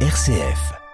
RCF.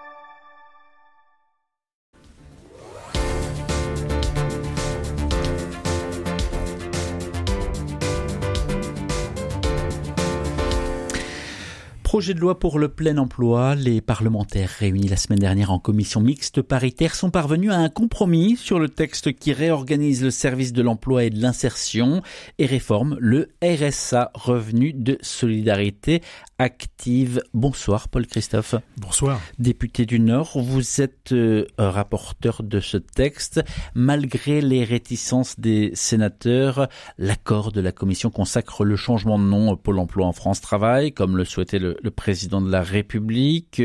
Projet de loi pour le plein emploi. Les parlementaires réunis la semaine dernière en commission mixte paritaire sont parvenus à un compromis sur le texte qui réorganise le service de l'emploi et de l'insertion et réforme le RSA, revenu de solidarité active. Bonsoir Paul Christophe. Bonsoir. Député du Nord, vous êtes euh, rapporteur de ce texte. Malgré les réticences des sénateurs, l'accord de la commission consacre le changement de nom Pôle emploi en France Travail, comme le souhaitait le, le président de la République.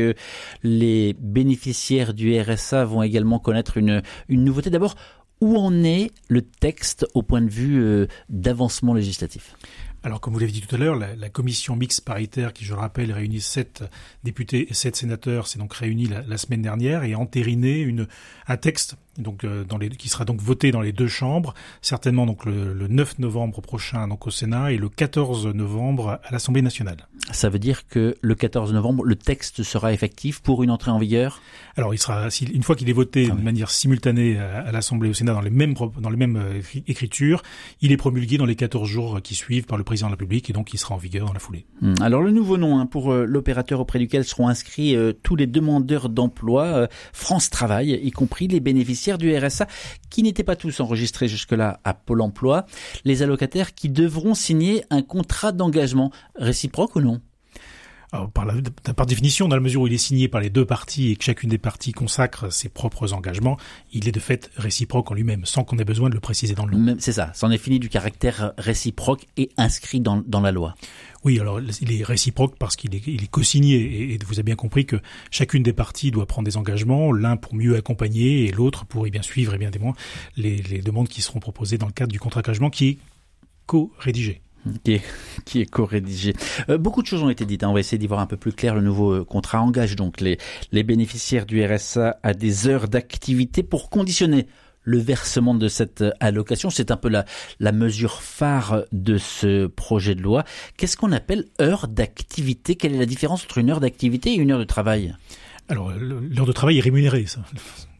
Les bénéficiaires du RSA vont également connaître une, nouveauté. D'abord, où en est le texte au point de vue euh, d'avancement législatif? Alors, comme vous l'avez dit tout à l'heure, la, commission mixte paritaire, qui, je le rappelle, réunit sept députés et sept sénateurs, s'est donc réunie la, semaine dernière et a entériné un texte euh, qui sera donc voté dans les deux chambres, certainement donc le, le, 9 novembre prochain donc au Sénat et le 14 novembre à l'Assemblée nationale. Ça veut dire que le 14 novembre, le texte sera effectif pour une entrée en vigueur? Alors, il sera une fois qu'il est voté ah de manière simultanée à, l'Assemblée et au Sénat dans les mêmes dans les mêmes euh, écritures, il est promulgué dans les 14 jours qui suivent par le président de la République et donc il sera en vigueur dans la foulée. Hmm. Alors le nouveau nom hein, pour euh, l'opérateur auprès duquel seront inscrits tous les demandeurs d'emploi, France Travail, y compris les bénéficiaires du RSA qui n'étaient pas tous enregistrés jusque-là à Pôle emploi, les allocataires qui devront signer un contrat d'engagement réciproque ou non? Par, par définition, dans la mesure où il est signé par les deux parties et que chacune des parties consacre ses propres engagements, il est de fait réciproque en lui-même, sans qu'on ait besoin de le préciser dans le nom. C'est ça, c'en est fini du caractère réciproque et inscrit dans, dans la loi. Oui, alors il est réciproque parce qu'il est, il est co-signé et, vous avez bien compris que chacune des parties doit prendre des engagements, l'un pour mieux accompagner et l'autre pour eh bien suivre et eh bien des les, les demandes qui seront proposées dans le cadre du contrat d'engagement qui est co-rédigé qui est, qui est co-rédigé. Euh, beaucoup de choses ont été dites. Hein. On va essayer d'y voir un peu plus clair. Le nouveau euh, contrat engage donc les, les bénéficiaires du RSA à des heures d'activité pour conditionner le versement de cette allocation. C'est un peu la, la mesure phare de ce projet de loi. Qu'est-ce qu'on appelle heure d'activité? Quelle est la différence entre une heure d'activité et une heure de travail? Alors, l'heure de travail est rémunérée, ça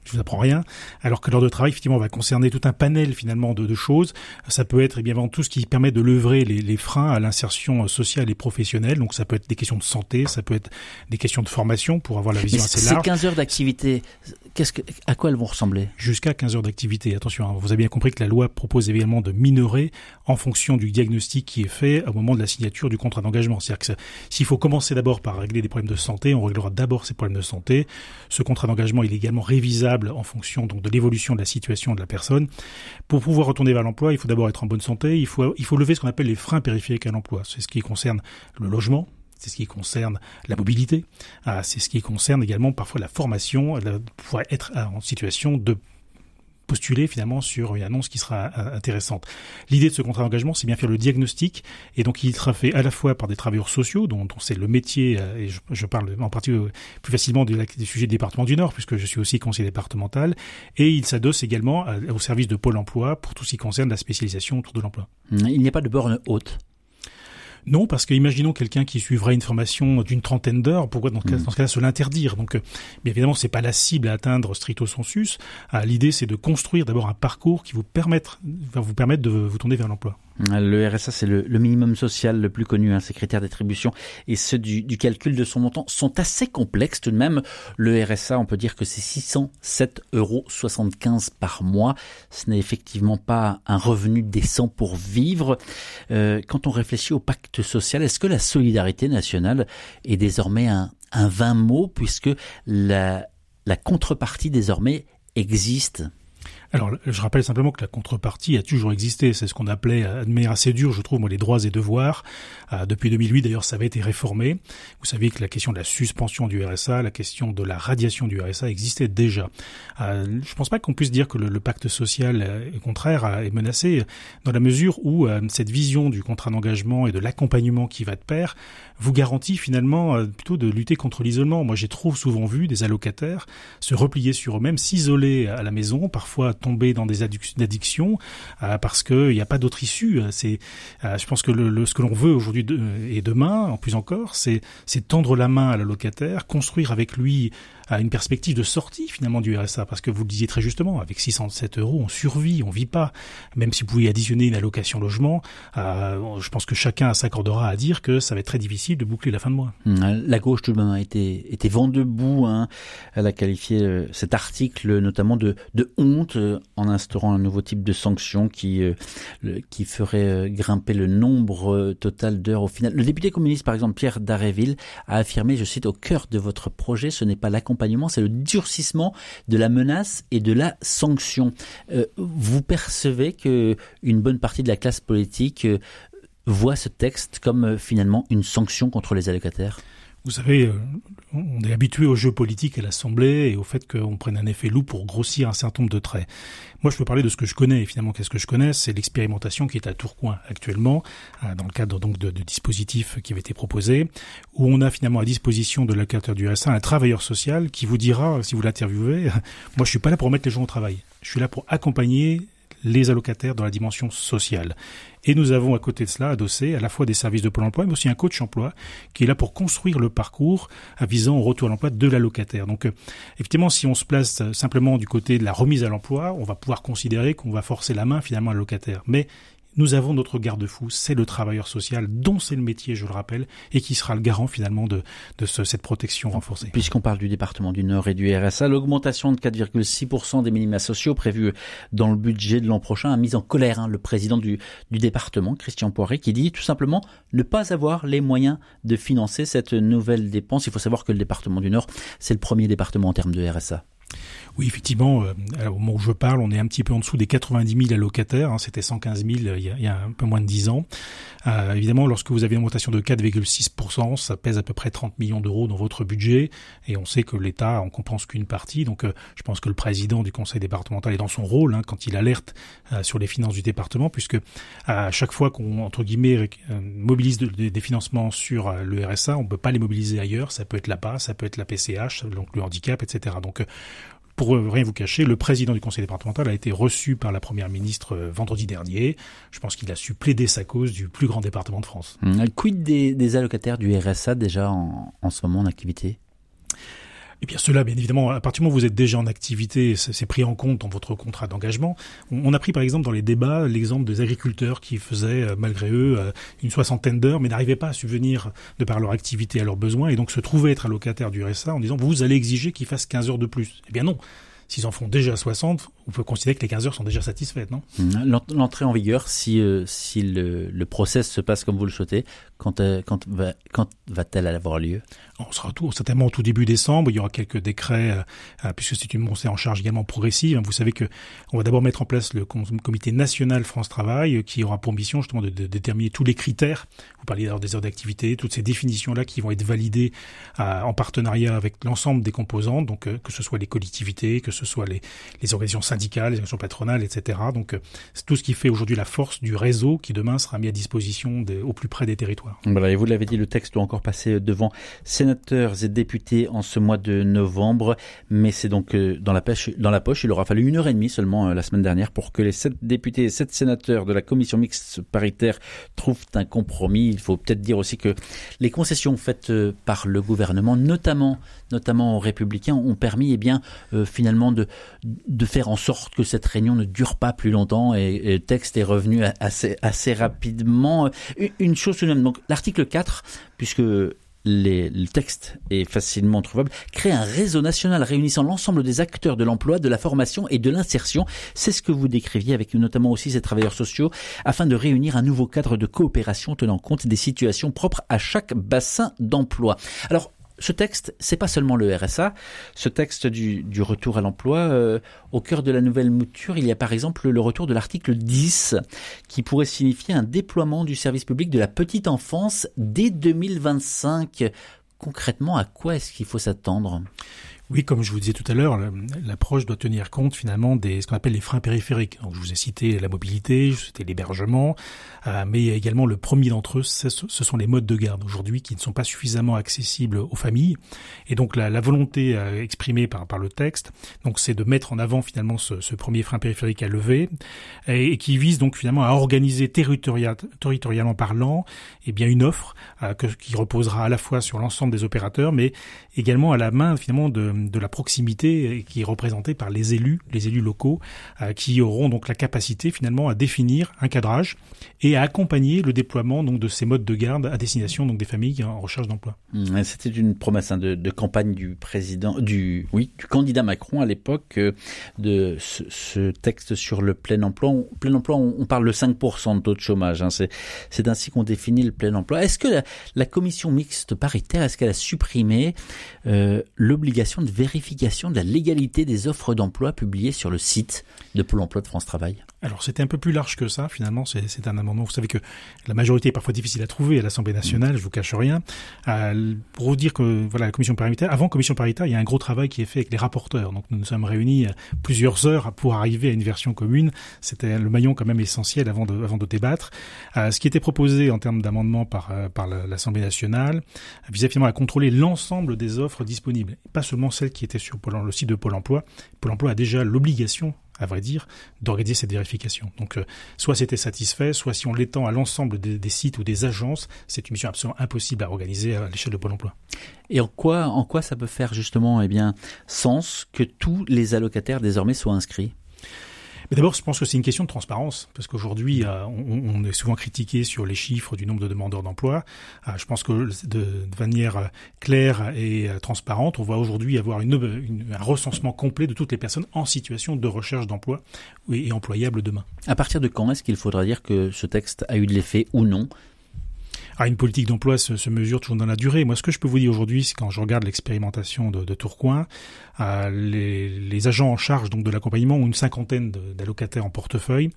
je vous apprends rien, alors que l'heure de travail effectivement va concerner tout un panel finalement de, de choses. Ça peut être eh bien tout ce qui permet de lever les, les freins à l'insertion sociale et professionnelle. Donc ça peut être des questions de santé, ça peut être des questions de formation pour avoir la vision assez large. Ces 15 heures d'activité, qu'est-ce que, à quoi elles vont ressembler? Jusqu'à 15 heures d'activité. Attention, hein, vous avez bien compris que la loi propose également de minorer en fonction du diagnostic qui est fait au moment de la signature du contrat d'engagement. C'est-à-dire que s'il faut commencer d'abord par régler des problèmes de santé, on réglera d'abord ces problèmes de santé. Ce contrat d'engagement, est également révisable en fonction donc de l'évolution de la situation de la personne. Pour pouvoir retourner vers l'emploi, il faut d'abord être en bonne santé, il faut, il faut lever ce qu'on appelle les freins périphériques à l'emploi. C'est ce qui concerne le logement, c'est ce qui concerne la mobilité, ah, c'est ce qui concerne également parfois la formation, pouvoir être en situation de postuler finalement sur une annonce qui sera euh, intéressante. L'idée de ce contrat d'engagement, c'est bien faire le diagnostic, et donc il sera fait à la fois par des travailleurs sociaux, dont, c'est le métier, euh, et je, parle en euh, plus facilement des sujets du département du Nord, puisque je suis aussi conseiller départemental, et il s'adosse également au service de Pôle Emploi pour tout ce qui concerne la spécialisation autour de l'emploi. Il n'y a pas de borne haute non, parce que imaginons quelqu'un qui suivrait une formation d'une trentaine d'heures, pourquoi dans, ce mm. cas-là se l'interdire? Donc, euh, bien évidemment, c'est pas la cible à atteindre stricto sensus. Ah, l'idée, c'est de construire d'abord un parcours qui vous permette, va vous permettre de vous tourner vers l'emploi. Le RSA, c'est le, minimum social le plus connu. Hein. Ses critères d'attribution et ceux du, calcul de son montant sont assez complexes tout de même. Le RSA, on peut dire que c'est 607,75 euros par mois. Ce n'est effectivement pas un revenu décent pour vivre. Euh, quand on réfléchit au pacte social, est-ce que la solidarité nationale est désormais un, un vain mot puisque la, la contrepartie désormais existe? Alors, je rappelle simplement que la contrepartie a toujours existé. C'est ce qu'on appelait, euh, de manière assez dure, je trouve, moi, les droits et devoirs. Euh, depuis 2008, d'ailleurs, ça avait été réformé. Vous savez que la question de la suspension du RSA, la question de la radiation du RSA existait déjà. Euh, je ne pense pas qu'on puisse dire que le, pacte social, au contraire, est menacé, dans la mesure où cette vision du contrat d'engagement et de l'accompagnement qui va de pair vous garantit finalement plutôt de lutter contre l'isolement. Moi, j'ai trop souvent vu des allocataires se replier sur eux-mêmes, s'isoler à la maison, parfois tomber dans des addictions parce qu'il n'y a pas d'autre issue. C'est, je pense que le, ce que l'on veut aujourd'hui et demain, en plus encore, c'est c'est tendre la main à la locataire, construire avec lui à une perspective de sortie finalement du RSA, parce que vous le disiez très justement, avec 607 euros, on survit, on vit pas. Même si vous pouvez additionner une allocation logement, euh, je pense que chacun s'accordera à dire que ça va être très difficile de boucler la fin de mois. La gauche tout de même a été, été vent debout. Hein. Elle a qualifié euh, cet article notamment de, de honte euh, en instaurant un nouveau type de sanction qui, qui ferait grimper le nombre total d'heures au final. Le député communiste, par exemple, Pierre Daréville, a affirmé, je cite, au cœur de votre projet, ce n'est pas l'accompagnement c'est le durcissement de la menace et de la sanction. Euh, vous percevez que une bonne partie de la classe politique euh, voit ce texte comme euh, finalement une sanction contre les allocataires? Vous savez, euh, on est habitué au jeu politique à l'Assemblée et au fait qu'on prenne un effet loup pour grossir un certain nombre de traits. Moi, je peux parler de ce que je connais. Et finalement, qu'est-ce que je connais? C'est l'expérimentation qui est à Tourcoing actuellement, euh, dans le cadre donc de, de, dispositifs qui avaient été proposés, où on a finalement à disposition de l'allocateur du RSA un travailleur social qui vous dira, si vous l'interviewez, moi, je suis pas là pour mettre les gens au travail. Je suis là pour accompagner les allocataires dans la dimension sociale. Et nous avons à côté de cela adossé à la fois des services de Pôle emploi, mais aussi un coach emploi qui est là pour construire le parcours visant au retour à l'emploi de l'allocataire. Donc, euh, effectivement, si on se place simplement du côté de la remise à l'emploi, on va pouvoir considérer qu'on va forcer la main finalement à l'allocataire. Mais nous avons notre garde-fou, c'est le travailleur social, dont c'est le métier, je le rappelle, et qui sera le garant finalement de, cette protection renforcée. Puisqu'on parle du département du Nord et du RSA, l'augmentation de 4,6% des minima sociaux prévus dans le budget de l'an prochain a mis en colère hein, le président du, du département, Christian Poiré, qui dit tout simplement ne pas avoir les moyens de financer cette nouvelle dépense. Il faut savoir que le département du Nord, c'est le premier département en termes de RSA. Oui, effectivement, euh, au moment où je parle, on est un petit peu en dessous des 90 000 allocataires. Hein, C'était 115 000 il y, a, il y, a, un peu moins de 10 ans. Euh, évidemment, lorsque vous avez une augmentation de 4,6%, ça pèse à peu près 30 millions d'euros dans votre budget. Et on sait que l'État en compense qu'une partie. Donc, euh, je pense que le président du conseil départemental est dans son rôle hein, quand il alerte euh, sur les finances du département, puisque à chaque fois qu'on, entre guillemets, mobilise des financements sur le RSA, on ne peut pas les mobiliser ailleurs. Ça peut être l'APA, ça peut être la PCH, donc le handicap, etc. Donc, pour rien vous cacher, le président du conseil départemental a été reçu par la première ministre euh, vendredi dernier. Je pense qu'il a su plaider sa cause du plus grand département de France. Mmh. Quid des, allocataires du RSA déjà en ce moment en activité? Et bien cela, bien évidemment, à partir du moment où vous êtes déjà en activité, c'est pris en compte dans votre contrat d'engagement. On a pris par exemple dans les débats l'exemple des agriculteurs qui faisaient euh, malgré eux euh, une soixantaine d'heures, mais n'arrivaient pas à subvenir de par leur activité à leurs besoins, et donc se trouvaient être allocataires du RSA en disant vous allez exiger qu'ils fassent 15 heures de plus. Eh bien non. S'ils en font déjà 60, on peut considérer que les 15 heures sont déjà satisfaites, non? Mmh. L'entrée en vigueur, si, euh, si le, le process se passe comme vous le souhaitez, quand, euh, quand, va, quand va-t-elle avoir lieu? On sera tout, certainement au tout début décembre. Il y aura quelques décrets, euh, puisque c'est une montée en charge également progressive. Vous savez que on va d'abord mettre en place le comité national France Travail, qui aura pour mission justement de, de, déterminer tous les critères. Vous parliez d'ailleurs des heures d'activité, toutes ces définitions-là qui vont être validées en partenariat avec l'ensemble des composantes, donc que ce soit les collectivités, que ce soit les, les organisations syndicales, les organisations patronales, etc. Donc c'est tout ce qui fait aujourd'hui la force du réseau qui demain sera mis à disposition au plus près des territoires. Voilà, et vous l'avez dit, le texte doit encore passer devant sénateurs et députés en ce mois de novembre, mais c'est donc euh, dans la, pêche, dans la poche. Il aura fallu une heure et demie seulement euh, la semaine dernière pour que les sept députés et sept sénateurs de la commission mixte paritaire trouvent un compromis. Il faut peut-être dire aussi que les concessions faites euh, par le gouvernement, notamment notamment aux républicains, ont permis eh bien finalement de, faire en sorte que cette réunion ne dure pas plus longtemps et, le texte est revenu assez, assez rapidement. Une chose tout de même, donc l'article 4, puisque le texte est facilement trouvable, crée un réseau national réunissant l'ensemble des acteurs de l'emploi, de la formation et de l'insertion. C'est ce que vous décriviez avec notamment aussi ces travailleurs sociaux, afin de réunir un nouveau cadre de coopération tenant compte des situations propres à chaque bassin d'emploi. Alors, ce texte, c'est pas seulement le RSA. Ce texte du, du retour à l'emploi, euh, au cœur de la nouvelle mouture, il y a par exemple le retour de l'article 10, qui pourrait signifier un déploiement du service public de la petite enfance dès 2025. Concrètement, à quoi est-ce qu'il faut s'attendre? Oui, comme je vous disais tout à l'heure, l'approche doit tenir compte finalement des ce qu'on appelle les freins périphériques. Donc, je vous ai cité la mobilité, je vous ai cité l'hébergement, euh, mais également le premier d'entre eux, ce sont les modes de garde aujourd'hui qui ne sont pas suffisamment accessibles aux familles. Et donc la, la volonté euh, exprimée par, par le texte, donc c'est de mettre en avant finalement ce, ce premier frein périphérique à lever et, qui vise donc finalement à organiser territorial, territorialement parlant, et eh bien une offre euh, que, qui reposera à la fois sur l'ensemble des opérateurs, mais également à la main finalement de de la proximité qui est représentée par les élus, les élus locaux, euh, qui auront donc la capacité finalement à définir un cadrage et à accompagner le déploiement donc de ces modes de garde à destination donc des familles en recherche d'emploi. Mmh, c'était une promesse hein, de, campagne du président, du oui, du candidat Macron à l'époque euh, de ce, texte sur le plein emploi. plein emploi, on, parle de 5% de taux de chômage. Hein, c'est ainsi qu'on définit le plein emploi. Est-ce que la, commission mixte paritaire, est-ce qu'elle a supprimé euh, l'obligation de vérification de la légalité des offres d'emploi publiées sur le site de Pôle emploi de France Travail alors c'était un peu plus large que ça finalement. C'est un amendement. Vous savez que la majorité est parfois difficile à trouver à l'Assemblée nationale. Je vous cache rien. Euh, pour vous dire que voilà la commission paritaire. Avant commission paritaire, il y a un gros travail qui est fait avec les rapporteurs. Donc nous nous sommes réunis plusieurs heures pour arriver à une version commune. C'était le maillon quand même essentiel avant de avant de débattre. Euh, ce qui était proposé en termes d'amendement par euh, par l'Assemblée nationale visait finalement à contrôler l'ensemble des offres disponibles, pas seulement celles qui étaient sur le site de Pôle Emploi. Pôle Emploi a déjà l'obligation à vrai dire, d'organiser cette vérification. Donc, euh, soit c'était satisfait, soit si on l'étend à l'ensemble des, sites ou des agences, c'est une mission absolument impossible à organiser à l'échelle de Pôle Emploi. Et en quoi, en quoi ça peut faire justement, eh bien, sens que tous les allocataires désormais soient inscrits? Mais d'abord, je pense que c'est une question de transparence, parce qu'aujourd'hui, euh, on, est souvent critiqué sur les chiffres du nombre de demandeurs d'emploi. Euh, je pense que de, manière claire et euh, transparente, on va aujourd'hui avoir un recensement complet de toutes les personnes en situation de recherche d'emploi et employables demain. À partir de quand est-ce qu'il faudra dire que ce texte a eu de l'effet ou non? Ah, une politique d'emploi se, se, mesure toujours dans la durée. Moi, ce que je peux vous dire aujourd'hui, c'est quand je regarde l'expérimentation de, de, Tourcoing, euh, les, les, agents en charge donc de l'accompagnement ont une cinquantaine d'allocataires en portefeuille,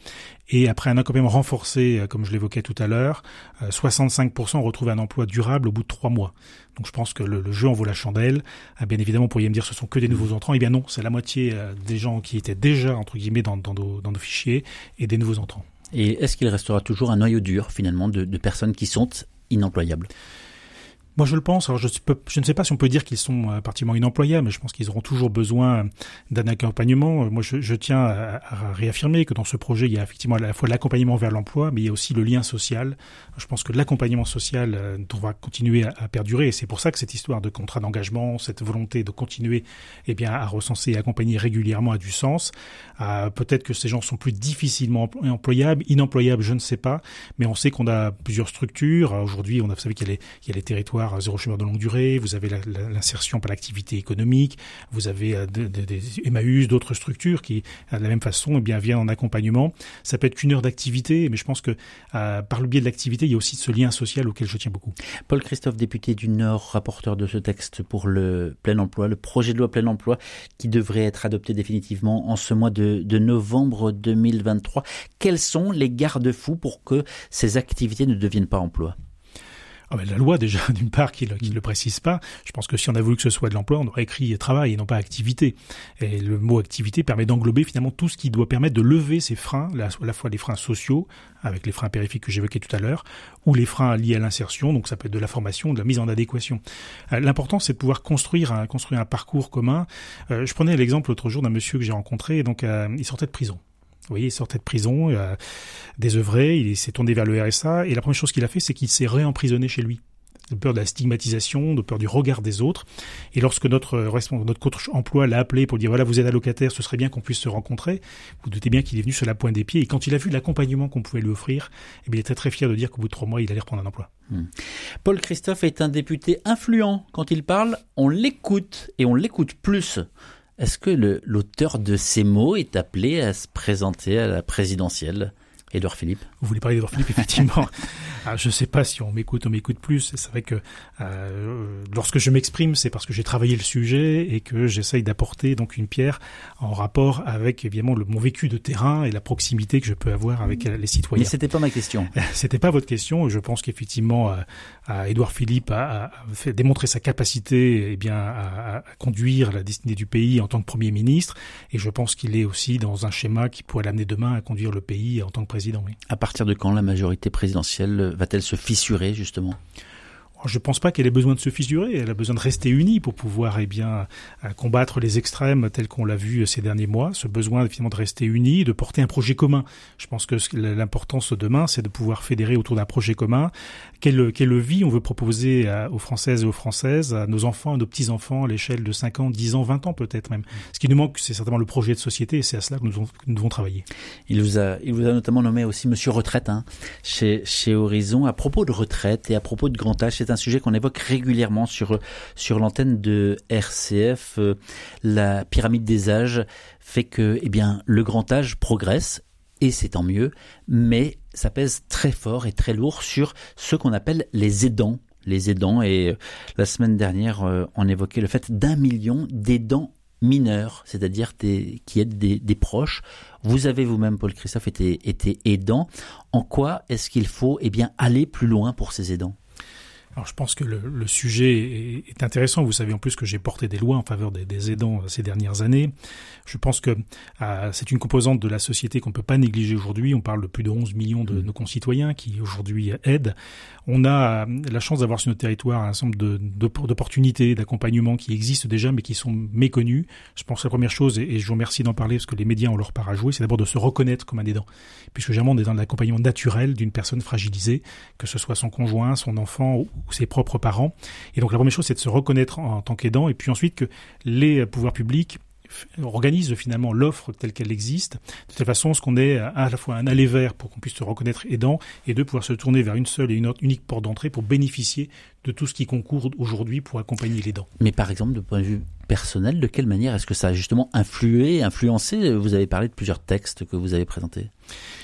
et après un accompagnement renforcé, euh, comme je l'évoquais tout à l'heure, 65% euh, retrouvent un emploi durable au bout de trois mois. Donc je pense que le, jeu en vaut la chandelle. Ah, bien évidemment, vous pourriez me dire ce sont que des nouveaux entrants. Eh bien non, c'est la moitié des gens qui étaient déjà entre guillemets dans, dans, nos, dans nos fichiers et des nouveaux entrants. Et est-ce qu'il restera toujours un noyau dur finalement de, de personnes qui sont inemployables moi, je le pense. Alors, je, ne sais pas si on peut dire qu'ils sont euh, particulièrement inemployables, mais je pense qu'ils auront toujours besoin d'un accompagnement. Moi, je, je tiens à, réaffirmer que dans ce projet, il y a effectivement à la fois l'accompagnement vers l'emploi, mais il y a aussi le lien social. Je pense que l'accompagnement social euh, devra continuer à, à perdurer, et c'est pour ça que cette histoire de contrat d'engagement, cette volonté de continuer, eh bien, à recenser et accompagner régulièrement a du sens. Euh, Peut-être que ces gens sont plus difficilement employables, inemployables, je ne sais pas, mais on sait qu'on a plusieurs structures. Aujourd'hui, on a, vous savez qu'il y, y a les territoires zéro chômeur de longue durée, vous avez l'insertion par l'activité économique, vous avez euh, des Emmaüs, d'autres structures qui, de la même façon, eh bien, viennent en accompagnement. Ça peut être qu'une heure d'activité, mais je pense que euh, par le biais de l'activité, il y a aussi ce lien social auquel je tiens beaucoup. Paul Christophe, député du Nord, rapporteur de ce texte pour le plein emploi, le projet de loi plein emploi qui devrait être adopté définitivement en ce mois de, de novembre 2023. Quels sont les garde-fous pour que ces activités ne deviennent pas emploi? Ah la loi déjà d'une part qui, ne le précise pas. Je pense que si on a voulu que ce soit de l'emploi, on aurait écrit travail et non pas activité. Et le mot activité permet d'englober finalement tout ce qui doit permettre de lever ces freins, à la fois les freins sociaux avec les freins périphériques que j'évoquais tout à l'heure, ou les freins liés à l'insertion, donc ça peut être de la formation, de la mise en adéquation. Euh, l'important c'est de pouvoir construire un, construire un parcours commun. Euh, je prenais l'exemple l'autre jour d'un monsieur que j'ai rencontré, donc euh, il sortait de prison. Vous voyez, il sortait de prison, a désœuvré, il s'est tourné vers le RSA, et la première chose qu'il a fait, c'est qu'il s'est réemprisonné chez lui de peur de la stigmatisation, de peur du regard des autres. Et lorsque notre notre coach emploi l'a appelé pour dire voilà vous êtes allocataire, ce serait bien qu'on puisse se rencontrer. Vous, doutez bien qu'il est venu sur la pointe des pieds et quand il a vu l'accompagnement qu'on pouvait lui offrir, eh bien, il était très fier de dire qu'au bout de trois mois il allait reprendre un emploi. Hmm. Paul Christophe est un député influent quand il parle. On l'écoute et on l'écoute plus est-ce que l'auteur de ces mots est appelé à se présenter à la présidentielle? Édouard Philippe. Vous voulez parler d'Édouard Philippe, effectivement. Ah, je ne sais pas si on m'écoute, on m'écoute plus. C'est vrai que euh, lorsque je m'exprime, c'est parce que j'ai travaillé le sujet et que j'essaye d'apporter donc une pierre en rapport avec évidemment le, mon vécu de terrain et la proximité que je peux avoir avec les citoyens. Mais c'était pas ma question. c'était pas votre question. Je pense qu'effectivement, euh, Édouard Philippe a, a, fait démontrer sa capacité, eh bien, à, à, conduire la destinée du pays en tant que premier ministre. Et je pense qu'il est aussi dans un schéma qui pourrait l'amener demain à conduire le pays en tant que président. Oui. À partir de quand la majorité présidentielle va-t-elle se fissurer justement? Je ne pense pas qu'elle ait besoin de se fissurer. Elle a besoin de rester unie pour pouvoir eh bien, combattre les extrêmes tels qu'on l'a vu ces derniers mois. Ce besoin finalement de rester unie, de porter un projet commun. Je pense que l'importance demain, c'est de pouvoir fédérer autour d'un projet commun. Quelle, quelle vie on veut proposer aux Françaises et aux Françaises, à nos enfants, à nos petits-enfants, à l'échelle de 5 ans, 10 ans, 20 ans peut-être même. Ce qui nous manque, c'est certainement le projet de société et c'est à cela que nous, devons, nous devons travailler. Il vous, a, il vous a notamment nommé aussi Monsieur Retraite hein, chez, chez Horizon. À propos de retraite et à propos de grand âge, c'est un sujet qu'on évoque régulièrement sur, sur l'antenne de RCF. Euh, la pyramide des âges fait que eh bien, le grand âge progresse, et c'est tant mieux, mais ça pèse très fort et très lourd sur ce qu'on appelle les aidants. Les aidants, et euh, la semaine dernière, euh, on évoquait le fait d'un million d'aidants mineurs, c'est-à-dire qui aident des, proches. Vous avez vous-même, Paul Christophe, été, été aidant. En quoi est-ce qu'il faut eh bien, aller plus loin pour ces aidants? Alors je pense que le, le sujet est, intéressant. Vous savez en plus que j'ai porté des lois en faveur des, des, aidants ces dernières années. Je pense que euh, c'est une composante de la société qu'on ne peut pas négliger aujourd'hui. On parle de plus de 11 millions de mmh. nos concitoyens qui aujourd'hui aident. On a euh, la chance d'avoir sur notre territoire un ensemble d'opportunités, d'accompagnement qui existent déjà mais qui sont méconnues. Je pense que la première chose, et, je vous remercie d'en parler parce que les médias ont leur part à jouer, c'est d'abord de se reconnaître comme un aidant. Puisque généralement on est dans l'accompagnement naturel d'une personne fragilisée, que ce soit son conjoint, son enfant ou ses propres parents. Et donc la première chose, c'est de se reconnaître en tant qu'aidant, et puis ensuite que les pouvoirs publics organise finalement l'offre telle qu'elle existe, de telle façon qu'on est à la fois un aller vers pour qu'on puisse se reconnaître aidant et de pouvoir se tourner vers une seule et une unique porte d'entrée pour bénéficier de tout ce qui concourt aujourd'hui pour accompagner les dents. Mais par exemple, de point de vue personnel, de quelle manière est-ce que ça a justement influé, influencé Vous avez parlé de plusieurs textes que vous avez présentés.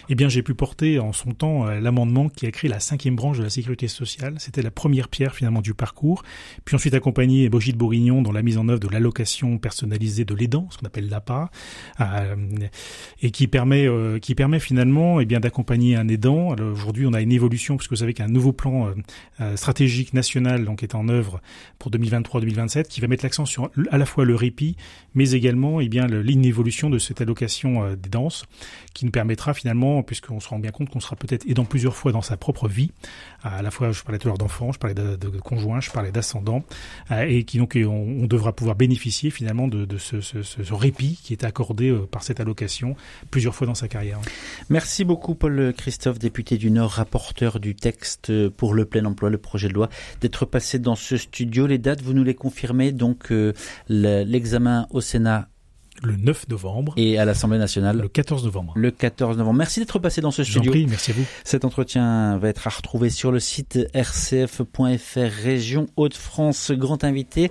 Eh bien, j'ai pu porter en son temps euh, l'amendement qui a créé la cinquième branche de la sécurité sociale. C'était la première pierre finalement du parcours. Puis ensuite accompagné Brigitte Bourguignon dans la mise en œuvre de l'allocation personnalisée de l'aidant, ce qu'on appelle l'APA, euh, et qui permet euh, qui permet finalement eh bien d'accompagner un aidant. Aujourd'hui, on a une évolution puisque vous savez qu'un nouveau plan euh, stratégique national donc est en œuvre pour 2023-2027 qui va mettre l'accent sur à la fois le répit, mais également eh bien l'inévolution de cette allocation des danses qui nous permettra finalement, puisqu'on se rend bien compte qu'on sera peut-être aidant plusieurs fois dans sa propre vie, à la fois je parlais tout à l'heure d'enfants, je parlais de, conjoints, je parlais d'ascendants, euh, et qui donc on, devra pouvoir bénéficier finalement de, ce, répit qui est accordé euh, par cette allocation plusieurs fois dans sa carrière. Merci beaucoup Paul Christophe, député du Nord, rapporteur du texte pour le plein emploi, le projet de loi, d'être passé dans ce studio. Les dates, vous nous les confirmez, donc euh, l'examen au Sénat le 9 novembre. Et à l'Assemblée nationale Le 14 novembre. Le 14 novembre. Merci d'être passé dans ce studio. Prie, merci à vous. Cet entretien va être à retrouver sur le site rcf.fr Région Hauts-de-France. Grand invité.